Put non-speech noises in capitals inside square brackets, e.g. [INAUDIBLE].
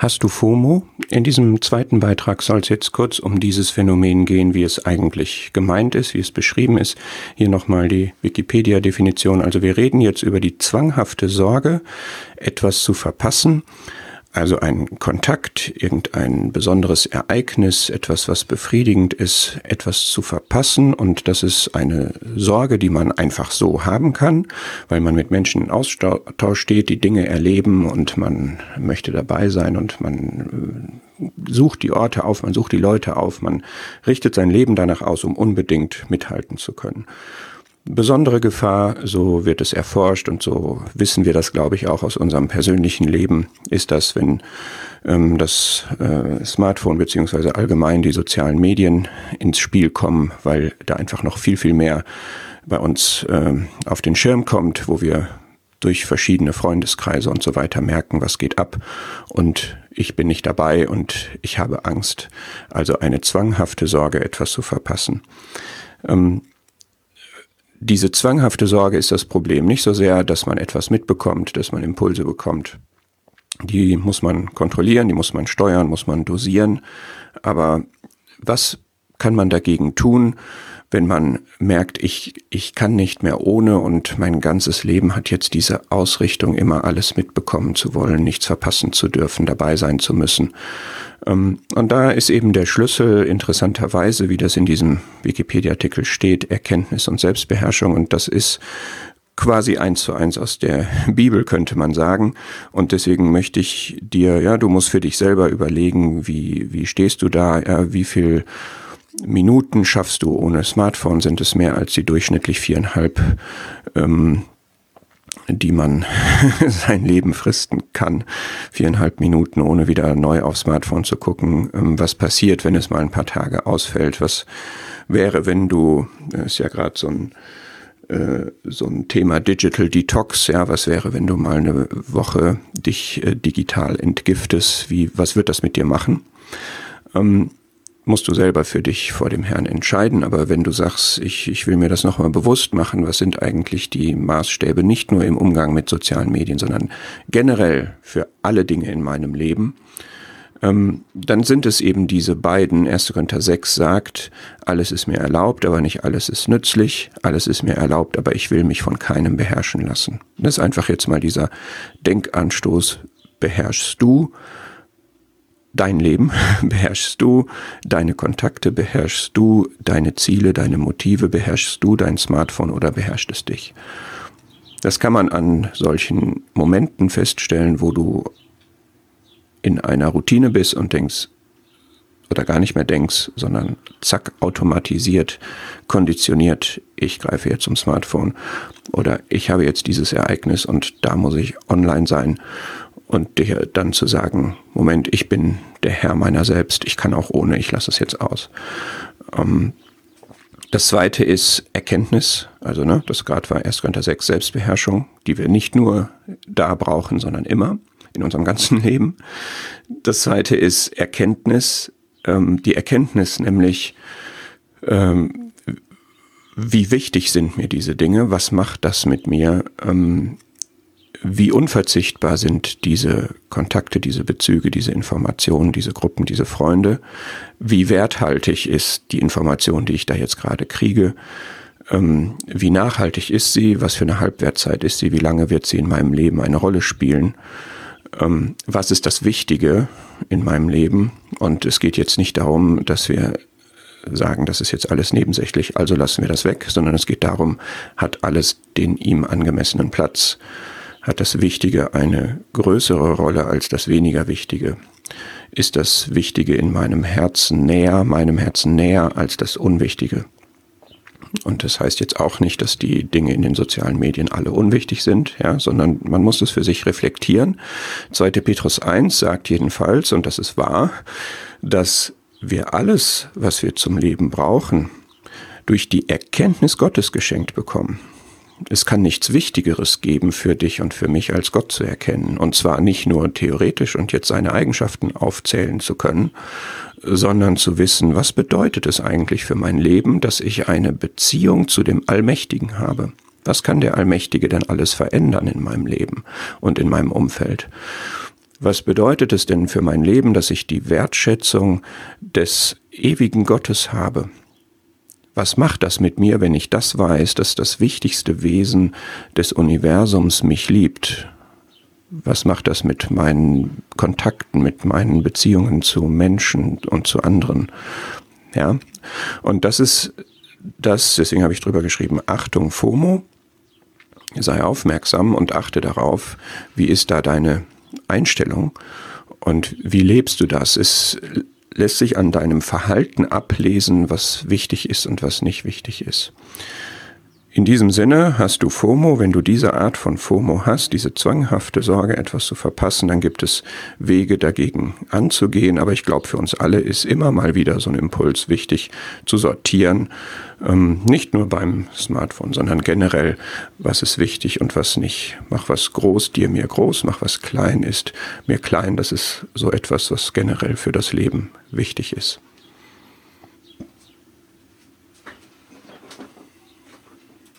Hast du FOMO? In diesem zweiten Beitrag soll es jetzt kurz um dieses Phänomen gehen, wie es eigentlich gemeint ist, wie es beschrieben ist. Hier nochmal die Wikipedia-Definition. Also wir reden jetzt über die zwanghafte Sorge, etwas zu verpassen also ein Kontakt, irgendein besonderes Ereignis, etwas, was befriedigend ist, etwas zu verpassen. Und das ist eine Sorge, die man einfach so haben kann, weil man mit Menschen in Austausch steht, die Dinge erleben und man möchte dabei sein und man äh, sucht die Orte auf, man sucht die Leute auf, man richtet sein Leben danach aus, um unbedingt mithalten zu können besondere Gefahr, so wird es erforscht und so wissen wir das, glaube ich, auch aus unserem persönlichen Leben, ist das, wenn ähm, das äh, Smartphone beziehungsweise allgemein die sozialen Medien ins Spiel kommen, weil da einfach noch viel, viel mehr bei uns äh, auf den Schirm kommt, wo wir durch verschiedene Freundeskreise und so weiter merken, was geht ab und ich bin nicht dabei und ich habe Angst. Also eine zwanghafte Sorge, etwas zu verpassen. Ähm, diese zwanghafte Sorge ist das Problem. Nicht so sehr, dass man etwas mitbekommt, dass man Impulse bekommt. Die muss man kontrollieren, die muss man steuern, muss man dosieren. Aber was kann man dagegen tun? Wenn man merkt, ich, ich kann nicht mehr ohne und mein ganzes Leben hat jetzt diese Ausrichtung, immer alles mitbekommen zu wollen, nichts verpassen zu dürfen, dabei sein zu müssen. Ähm, und da ist eben der Schlüssel interessanterweise, wie das in diesem Wikipedia-Artikel steht, Erkenntnis und Selbstbeherrschung. Und das ist quasi eins zu eins aus der [LAUGHS] Bibel, könnte man sagen. Und deswegen möchte ich dir, ja, du musst für dich selber überlegen, wie, wie stehst du da, ja, wie viel Minuten schaffst du ohne Smartphone, sind es mehr als die durchschnittlich viereinhalb, ähm, die man [LAUGHS] sein Leben fristen kann. Viereinhalb Minuten, ohne wieder neu aufs Smartphone zu gucken, ähm, was passiert, wenn es mal ein paar Tage ausfällt. Was wäre, wenn du, ist ja gerade so ein äh, so ein Thema Digital Detox, ja, was wäre, wenn du mal eine Woche dich äh, digital entgiftest, wie, was wird das mit dir machen? Ähm, musst du selber für dich vor dem Herrn entscheiden. Aber wenn du sagst, ich, ich will mir das nochmal bewusst machen, was sind eigentlich die Maßstäbe nicht nur im Umgang mit sozialen Medien, sondern generell für alle Dinge in meinem Leben, ähm, dann sind es eben diese beiden. 1. Korinther 6 sagt, alles ist mir erlaubt, aber nicht alles ist nützlich. Alles ist mir erlaubt, aber ich will mich von keinem beherrschen lassen. Das ist einfach jetzt mal dieser Denkanstoß. Beherrschst du dein Leben [LAUGHS] beherrschst du, deine Kontakte beherrschst du, deine Ziele, deine Motive beherrschst du, dein Smartphone oder beherrscht es dich. Das kann man an solchen Momenten feststellen, wo du in einer Routine bist und denkst, oder gar nicht mehr denkst, sondern zack, automatisiert, konditioniert, ich greife jetzt zum Smartphone oder ich habe jetzt dieses Ereignis und da muss ich online sein und dir dann zu sagen, Moment, ich bin der Herr meiner selbst, ich kann auch ohne, ich lasse es jetzt aus. Ähm, das zweite ist Erkenntnis, also ne, das gerade war 1. Korinther 6, Selbstbeherrschung, die wir nicht nur da brauchen, sondern immer in unserem ganzen [LAUGHS] Leben. Das zweite ist Erkenntnis, ähm, die Erkenntnis nämlich, ähm, wie wichtig sind mir diese Dinge, was macht das mit mir, ähm, wie unverzichtbar sind diese Kontakte, diese Bezüge, diese Informationen, diese Gruppen, diese Freunde, wie werthaltig ist die Information, die ich da jetzt gerade kriege, ähm, wie nachhaltig ist sie, was für eine Halbwertzeit ist sie, wie lange wird sie in meinem Leben eine Rolle spielen, ähm, was ist das Wichtige in meinem Leben. Und es geht jetzt nicht darum, dass wir sagen, das ist jetzt alles nebensächlich, also lassen wir das weg, sondern es geht darum, hat alles den ihm angemessenen Platz hat das Wichtige eine größere Rolle als das weniger Wichtige? Ist das Wichtige in meinem Herzen näher, meinem Herzen näher als das Unwichtige? Und das heißt jetzt auch nicht, dass die Dinge in den sozialen Medien alle unwichtig sind, ja, sondern man muss es für sich reflektieren. 2. Petrus 1 sagt jedenfalls, und das ist wahr, dass wir alles, was wir zum Leben brauchen, durch die Erkenntnis Gottes geschenkt bekommen. Es kann nichts Wichtigeres geben für dich und für mich, als Gott zu erkennen. Und zwar nicht nur theoretisch und jetzt seine Eigenschaften aufzählen zu können, sondern zu wissen, was bedeutet es eigentlich für mein Leben, dass ich eine Beziehung zu dem Allmächtigen habe. Was kann der Allmächtige denn alles verändern in meinem Leben und in meinem Umfeld? Was bedeutet es denn für mein Leben, dass ich die Wertschätzung des ewigen Gottes habe? Was macht das mit mir, wenn ich das weiß, dass das wichtigste Wesen des Universums mich liebt? Was macht das mit meinen Kontakten, mit meinen Beziehungen zu Menschen und zu anderen? Ja, und das ist das, deswegen habe ich drüber geschrieben, Achtung FOMO, sei aufmerksam und achte darauf, wie ist da deine Einstellung und wie lebst du das? Es lässt sich an deinem Verhalten ablesen, was wichtig ist und was nicht wichtig ist. In diesem Sinne hast du FOMO. Wenn du diese Art von FOMO hast, diese zwanghafte Sorge, etwas zu verpassen, dann gibt es Wege dagegen anzugehen. Aber ich glaube, für uns alle ist immer mal wieder so ein Impuls wichtig zu sortieren. Ähm, nicht nur beim Smartphone, sondern generell, was ist wichtig und was nicht. Mach was groß, dir mir groß, mach was klein ist, mir klein. Das ist so etwas, was generell für das Leben wichtig ist.